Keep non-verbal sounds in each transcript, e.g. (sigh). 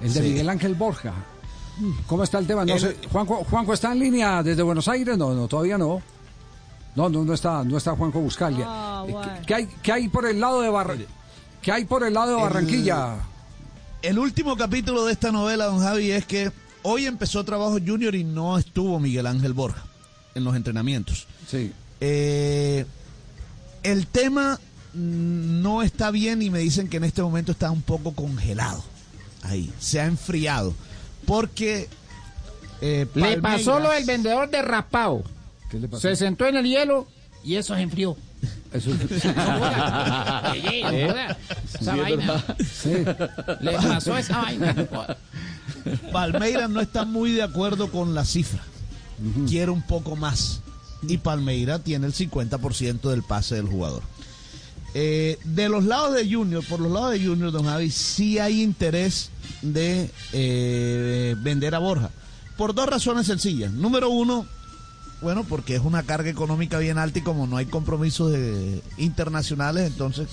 El de Miguel Ángel Borja. ¿Cómo está el tema? No sé. Juanjo, Juanjo está en línea desde Buenos Aires. No, no, todavía no. No, no, no está, no está Juanjo Buscalia. Eh, ¿Qué, qué hay, qué hay por el lado de Bar... ¿Qué hay por el lado de Barranquilla? El último capítulo de esta novela, don Javi, es que hoy empezó trabajo junior y no estuvo Miguel Ángel Borja en los entrenamientos. Sí. Eh, el tema mm, no está bien y me dicen que en este momento está un poco congelado. Ahí, se ha enfriado. Porque... eh, Le pasó lo del vendedor de raspado. ¿Qué le pasó? Se sentó en el hielo y eso se enfrió. Eso- joda. (laughs) Esa vaina. sí. Le pasó esa vaina. Palmeiras no está muy de acuerdo con la cifra. Quiere un poco más. Y Palmeiras tiene el 50% del pase del jugador. Eh, de los lados de Junior, por los lados de Junior, don Javi, sí hay interés de eh, vender a Borja. Por dos razones sencillas. Número uno, bueno, porque es una carga económica bien alta y como no hay compromisos de- internacionales, entonces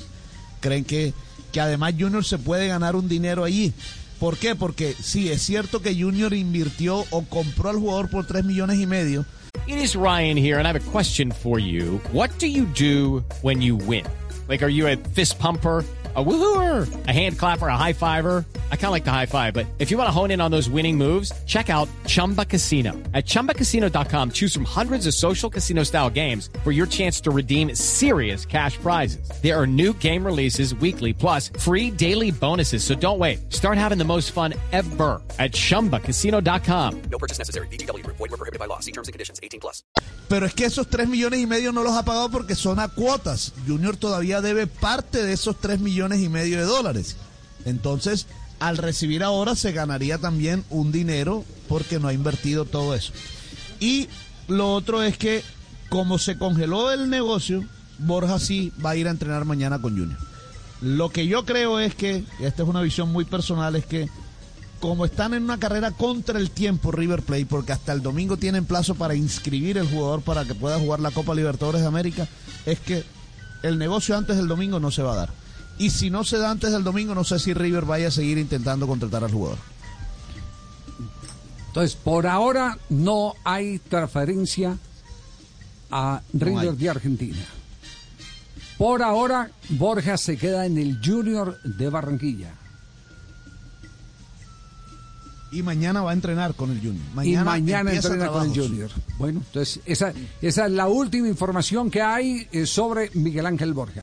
creen que, que además Junior se puede ganar un dinero allí. ¿Por qué? Porque sí, es cierto que Junior invirtió o compró al jugador por 3 millones y medio, It is Ryan here, and I have a question for you. What do you do when you win? Like, are you a fist pumper? A woohooer, a hand clapper, a high fiver. I kind of like the high five, but if you want to hone in on those winning moves, check out Chumba Casino. At chumbacasino.com, choose from hundreds of social casino style games for your chance to redeem serious cash prizes. There are new game releases weekly, plus free daily bonuses. So don't wait. Start having the most fun ever at chumbacasino.com. pero es que esos 3 millones y medio no los ha pagado porque son a cuotas. Junior todavía debe parte de esos 3 millones y medio de dólares. Entonces, al recibir ahora se ganaría también un dinero porque no ha invertido todo eso. Y lo otro es que como se congeló el negocio, Borja sí va a ir a entrenar mañana con Junior. Lo que yo creo es que, esta es una visión muy personal, es que como están en una carrera contra el tiempo River Plate, porque hasta el domingo tienen plazo para inscribir el jugador para que pueda jugar la Copa Libertadores de América, es que el negocio antes del domingo no se va a dar. Y si no se da antes del domingo, no sé si River vaya a seguir intentando contratar al jugador. Entonces, por ahora no hay transferencia a River de Argentina. Por ahora, Borja se queda en el Junior de Barranquilla. Y mañana va a entrenar con el Junior. y mañana entrena con el. Junior. Bueno, entonces esa, esa es la última información que hay eh, sobre Miguel Ángel Borja.